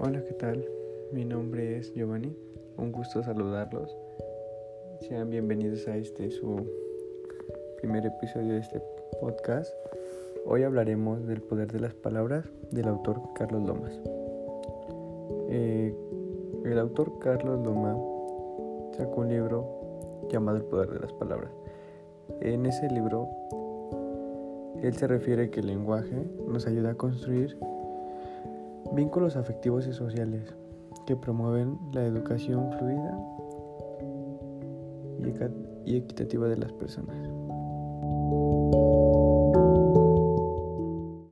Hola, ¿qué tal? Mi nombre es Giovanni. Un gusto saludarlos. Sean bienvenidos a este su primer episodio de este podcast. Hoy hablaremos del poder de las palabras del autor Carlos Lomas. Eh, el autor Carlos Lomas sacó un libro llamado El poder de las palabras. En ese libro, él se refiere que el lenguaje nos ayuda a construir Vínculos afectivos y sociales que promueven la educación fluida y equitativa de las personas.